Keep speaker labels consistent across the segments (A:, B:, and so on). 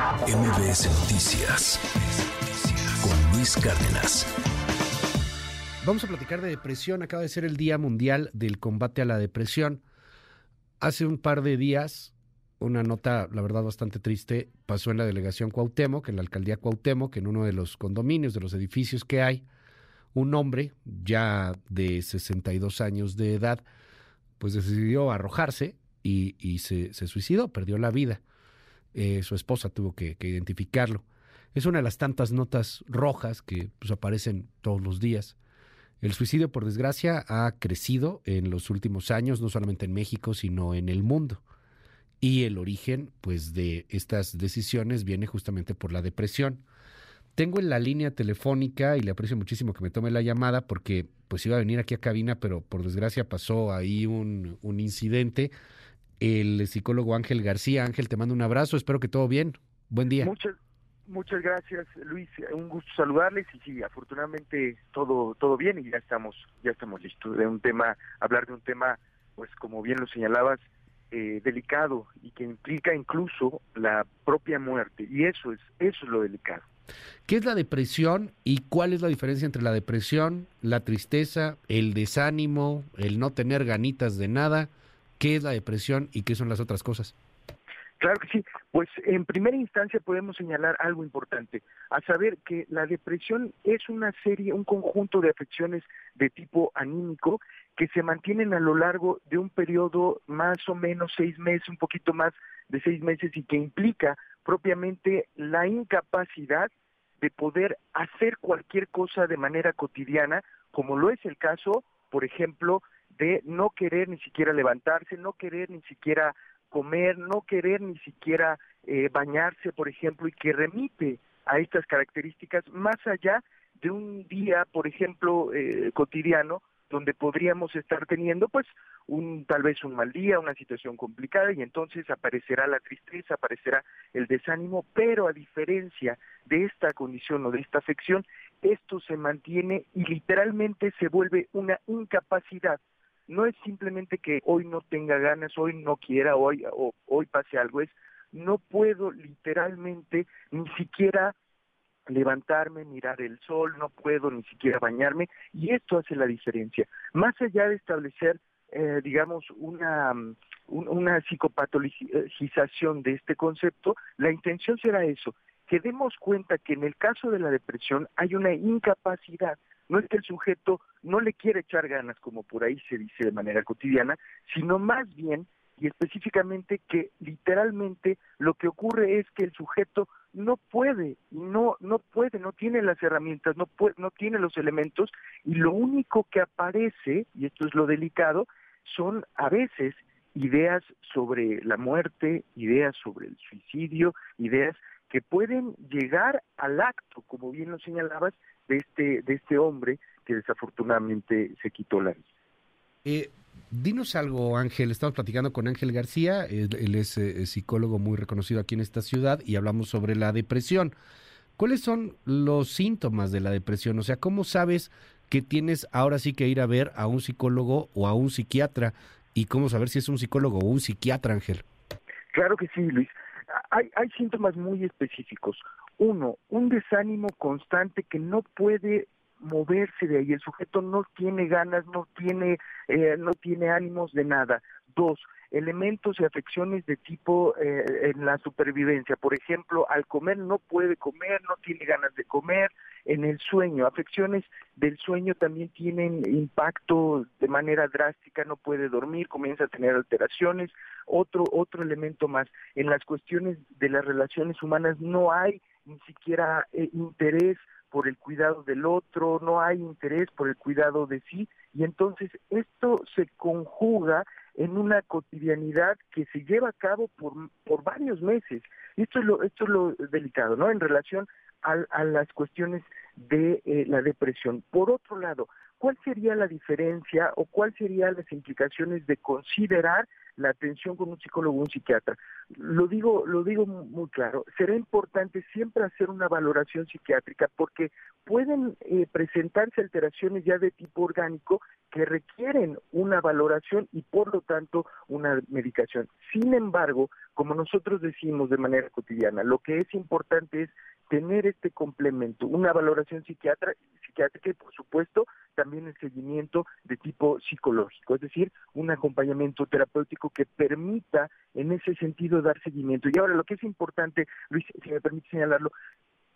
A: MBS Noticias con Luis Cárdenas.
B: Vamos a platicar de depresión. Acaba de ser el Día Mundial del Combate a la Depresión. Hace un par de días, una nota, la verdad, bastante triste, pasó en la delegación Cuauhtémoc, en la alcaldía Cuauhtémoc, en uno de los condominios, de los edificios que hay. Un hombre, ya de 62 años de edad, pues decidió arrojarse y, se, suicidó, perdió la vida. Eh, su esposa tuvo que, identificarlo. Es una de las tantas notas rojas que pues, aparecen todos los días. El suicidio, por desgracia, ha crecido en los últimos años, no solamente en México, sino en el mundo. Y el origen, pues, de estas decisiones viene justamente por la depresión. Tengo en la línea telefónica y le aprecio muchísimo que me tome la llamada porque pues iba a venir aquí a cabina, pero por desgracia pasó ahí un, un incidente el psicólogo Ángel García. Ángel, te mando un abrazo, espero que todo bien. Buen día.
C: Muchas, muchas gracias, Luis. Un gusto saludarles y sí, afortunadamente todo todo bien y ya estamos ya estamos listos de un tema hablar de un tema pues como bien lo señalabas eh, delicado y que implica incluso la propia muerte y eso es eso es lo delicado.
B: ¿Qué es la depresión y cuál es la diferencia entre la depresión, la tristeza, el desánimo, el no tener ganitas de nada? ¿Qué es la depresión y qué son las otras cosas?
C: Claro que sí. Pues en primera instancia podemos señalar algo importante, a saber que la depresión es una serie, un conjunto de afecciones de tipo anímico que se mantienen a lo largo de un periodo más o menos seis meses, un poquito más de seis meses y que implica propiamente la incapacidad de poder hacer cualquier cosa de manera cotidiana, como lo es el caso, por ejemplo, de no querer ni siquiera levantarse, no querer ni siquiera comer, no querer ni siquiera eh, bañarse, por ejemplo, y que remite a estas características más allá de un día, por ejemplo, eh, cotidiano, donde podríamos estar teniendo pues un tal vez un mal día, una situación complicada y entonces aparecerá la tristeza, aparecerá el desánimo, pero a diferencia de esta condición o de esta afección, esto se mantiene y literalmente se vuelve una incapacidad no es simplemente que hoy no tenga ganas, hoy no quiera, hoy, o, hoy pase algo, es no puedo literalmente ni siquiera levantarme, mirar el sol, no puedo ni siquiera bañarme y esto hace la diferencia. Más allá de establecer, eh, digamos, una, una psicopatologización de este concepto, la intención será eso, que demos cuenta que en el caso de la depresión hay una incapacidad no es que el sujeto no le quiere echar ganas, como por ahí se dice de manera cotidiana, sino más bien y específicamente que literalmente lo que ocurre es que el sujeto no puede, no, no puede, no tiene las herramientas, no no tiene los elementos, y lo único que aparece, y esto es lo delicado, son a veces ideas sobre la muerte, ideas sobre el suicidio, ideas que pueden llegar al acto, como bien lo señalabas, de este, de este hombre que desafortunadamente se quitó la vida.
B: Eh, dinos algo, Ángel. Estamos platicando con Ángel García, él, es eh, psicólogo muy reconocido aquí en esta ciudad y hablamos sobre la depresión. ¿Cuáles son los síntomas de la depresión? O sea, ¿cómo sabes que tienes ahora sí que ir a ver a un psicólogo o a un psiquiatra? ¿Y cómo saber si es un psicólogo o un psiquiatra, Ángel?
C: Claro que sí, Luis. Hay, hay síntomas muy específicos. Uno, un desánimo constante que no puede moverse de ahí, el sujeto no tiene ganas, no tiene, eh, no tiene ánimos de nada. Dos, elementos y afecciones de tipo eh, en la supervivencia. Por ejemplo, al comer no puede comer, no tiene ganas de comer. En el sueño, afecciones del sueño también tienen impacto de manera drástica, no puede dormir, comienza a tener alteraciones. Otro, otro elemento más, en las cuestiones de las relaciones humanas no hay ni siquiera eh, interés por el cuidado del otro, no hay interés por el cuidado de sí, y entonces esto se conjuga en una cotidianidad que se lleva a cabo por, por varios meses. Esto es lo, esto es lo delicado, ¿no? En relación a, las cuestiones de eh, la depresión. Por otro lado, ¿cuál sería la diferencia o cuáles serían las implicaciones de considerar la atención con un psicólogo o un psiquiatra. Lo digo, lo digo muy claro, será importante siempre hacer una valoración psiquiátrica porque pueden eh, presentarse alteraciones ya de tipo orgánico que requieren una valoración y por lo tanto una medicación. Sin embargo, como nosotros decimos de manera cotidiana, lo que es importante es tener este complemento, una valoración psiquiátrica y por supuesto también el seguimiento de tipo psicológico, es decir, un acompañamiento terapéutico que permita en ese sentido dar seguimiento. Y ahora lo que es importante, Luis, si me permite señalarlo,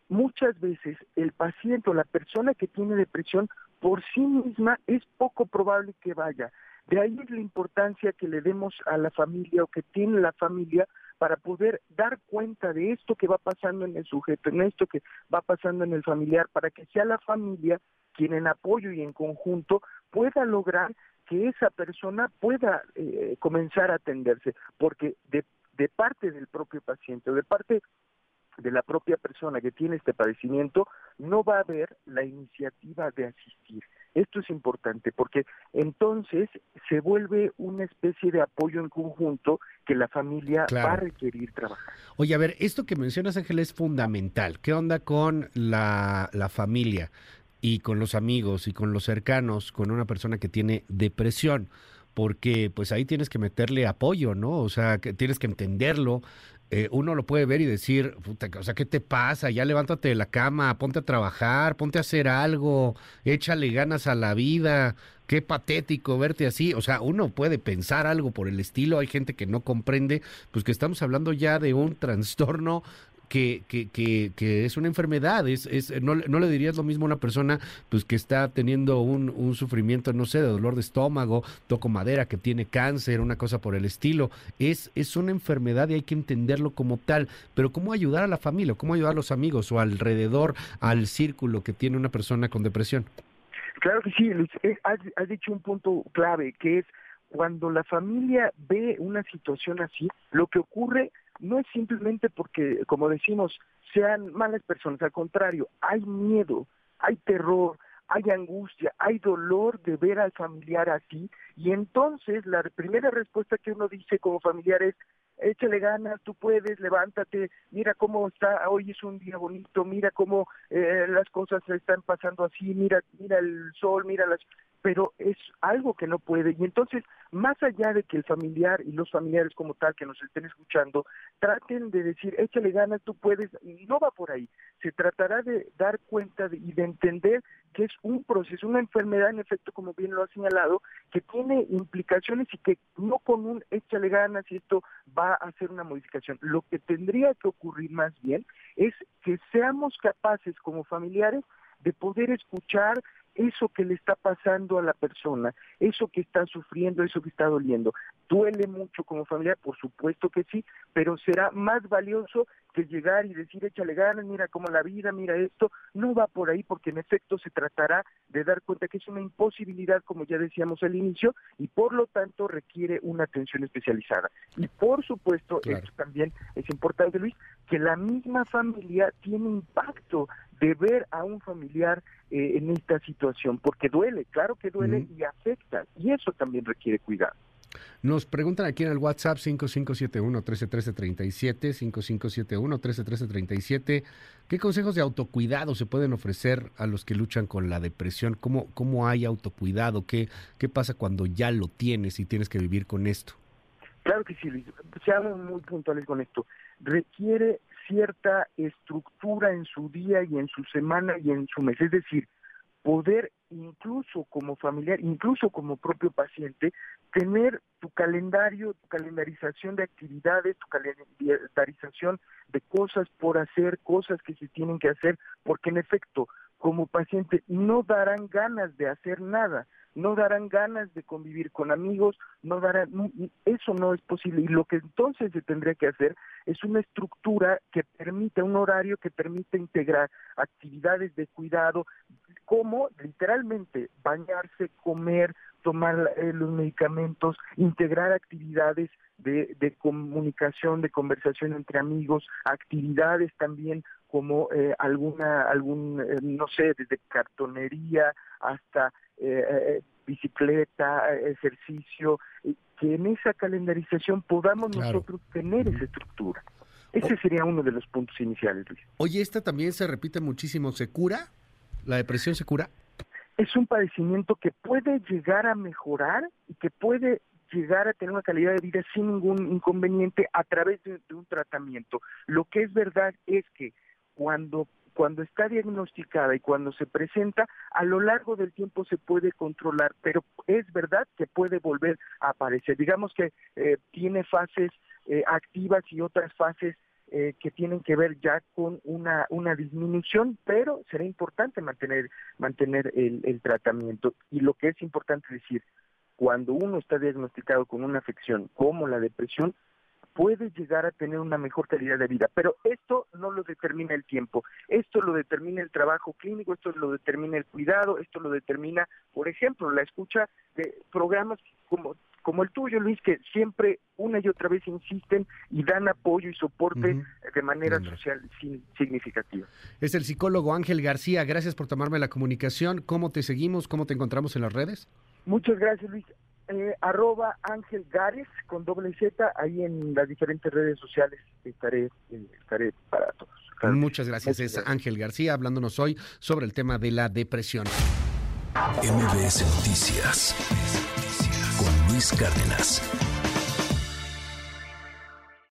C: muchas veces el paciente o la persona que tiene depresión por sí misma es poco probable que vaya. De ahí es la importancia que le demos a la familia o que tiene la familia para poder dar cuenta de esto que va pasando en el sujeto, en esto que va pasando en el familiar, para que sea la familia quien en apoyo y en conjunto pueda lograr que esa persona pueda eh, comenzar a atenderse, porque de, de parte del propio paciente de parte de la propia persona que tiene este padecimiento, no va a haber la iniciativa de asistir. Esto es importante porque entonces se vuelve una especie de apoyo en conjunto que la familia va a requerir trabajar.
B: Oye, a ver, esto que mencionas, Ángel, es fundamental. ¿Qué onda con la, la familia y con los amigos y con los cercanos, con una persona que tiene depresión? porque pues ahí tienes que meterle apoyo, ¿no? O sea, que tienes que entenderlo, eh, uno lo puede ver y decir, puta, o sea, ¿qué te pasa? Ya levántate de la cama, ponte a trabajar, ponte a hacer algo, échale ganas a la vida, qué patético verte así. O sea, uno puede pensar algo por el estilo, hay gente que no comprende, pues que estamos hablando ya de un trastorno que, que, que, que, es una enfermedad. Es, es, no, no, le dirías lo mismo a una persona pues que está teniendo un, un, sufrimiento, no sé, de dolor de estómago, toco madera, que tiene cáncer, una cosa por el estilo. Es, es una enfermedad y hay que entenderlo como tal. Pero ¿cómo ayudar a la familia? ¿Cómo ayudar a los amigos o alrededor, al círculo que tiene una persona con depresión?
C: Claro que sí, Luis. Eh, has, has dicho un punto clave, que es cuando la familia ve una situación así, lo que ocurre no es simplemente porque, como decimos, sean malas personas, al contrario, hay miedo, hay terror, hay angustia, hay dolor de ver al familiar así, y entonces la primera respuesta que uno dice como familiar es, échale ganas, tú puedes, levántate, mira cómo está, hoy es un día bonito, mira cómo eh, las cosas están pasando así, mira, mira el sol, mira las pero es algo que no puede. Y entonces, más allá de que el familiar y los familiares como tal que nos estén escuchando, traten de decir, échale ganas, tú puedes, no va por ahí. Se tratará de dar cuenta y de entender que es un proceso, una enfermedad, en efecto, como bien lo ha señalado, que tiene implicaciones y que no con un échale ganas y esto va a hacer una modificación. Lo que tendría que ocurrir más bien es que seamos capaces como familiares de poder escuchar eso que le está pasando a la persona, eso que está sufriendo, eso que está doliendo. ¿Duele mucho como familia? Por supuesto que sí, pero será más valioso que llegar y decir, échale ganas, mira cómo la vida, mira esto. No va por ahí porque en efecto se tratará de dar cuenta que es una imposibilidad, como ya decíamos al inicio, y por lo tanto requiere una atención especializada. Y por supuesto, esto también es importante, Luis, que la misma familia tiene impacto de ver a un familiar eh, en esta situación, porque duele, claro que duele y afecta, y eso también requiere cuidado.
B: Nos preguntan aquí en el WhatsApp 5571-131337, 5571-131337, ¿qué consejos de autocuidado se pueden ofrecer a los que luchan con la depresión? ¿Cómo, cómo hay autocuidado? ¿Qué, ¿Qué pasa cuando ya lo tienes y tienes que vivir con esto?
C: Claro que sí, Luis. Seamos muy puntuales con esto. Requiere cierta estructura en su día y en su semana y en su mes. Es decir, poder incluso como familiar, incluso como propio paciente, tener tu calendario, tu calendarización de actividades, tu calendarización de cosas por hacer, cosas que se tienen que hacer, porque en efecto, como paciente no darán ganas de hacer nada, no darán ganas de convivir con amigos, no darán, eso no es posible. Y lo que entonces se tendría que hacer es una estructura que permita, un horario que permita integrar actividades de cuidado, como literalmente bañarse, comer, tomar eh, los medicamentos, integrar actividades de, de comunicación, de conversación entre amigos, actividades también como eh, alguna, algún, eh, no sé, desde cartonería hasta eh, bicicleta, ejercicio, que en esa calendarización podamos nosotros tener esa estructura. Ese sería uno de los puntos iniciales, Luis.
B: Oye, esta también se repite muchísimo. ¿Se cura? ¿La depresión se cura?
C: Es un padecimiento que puede llegar a mejorar y que puede llegar a tener una calidad de vida sin ningún inconveniente a través de, un tratamiento. Lo que es verdad es que cuando cuando está diagnosticada y cuando se presenta, a lo largo del tiempo se puede controlar, pero es verdad que puede volver a aparecer. Digamos que eh, tiene fases eh, activas y otras fases eh, que tienen que ver ya con una, una disminución, pero será importante mantener, mantener el, el tratamiento. Y lo que es importante decir, cuando uno está diagnosticado con una afección como la depresión, puede llegar a tener una mejor calidad de vida. Pero esto no lo determina el tiempo, esto lo determina el trabajo clínico, esto lo determina el cuidado, esto lo determina, por ejemplo, la escucha de programas como como el tuyo, Luis, que siempre una y otra vez insisten y dan apoyo y soporte de manera social significativa.
B: Es el psicólogo Ángel García. Gracias por tomarme la comunicación. ¿Cómo te seguimos? ¿Cómo te encontramos en las redes?
C: Muchas gracias, Luis. Eh, arroba Ángel Gares con doble Z, ahí en las diferentes redes sociales estaré, eh, estaré para todos.
B: Muchas gracias, es Ángel García hablándonos hoy sobre el tema de la depresión.
A: MBS Noticias con Luis Cárdenas.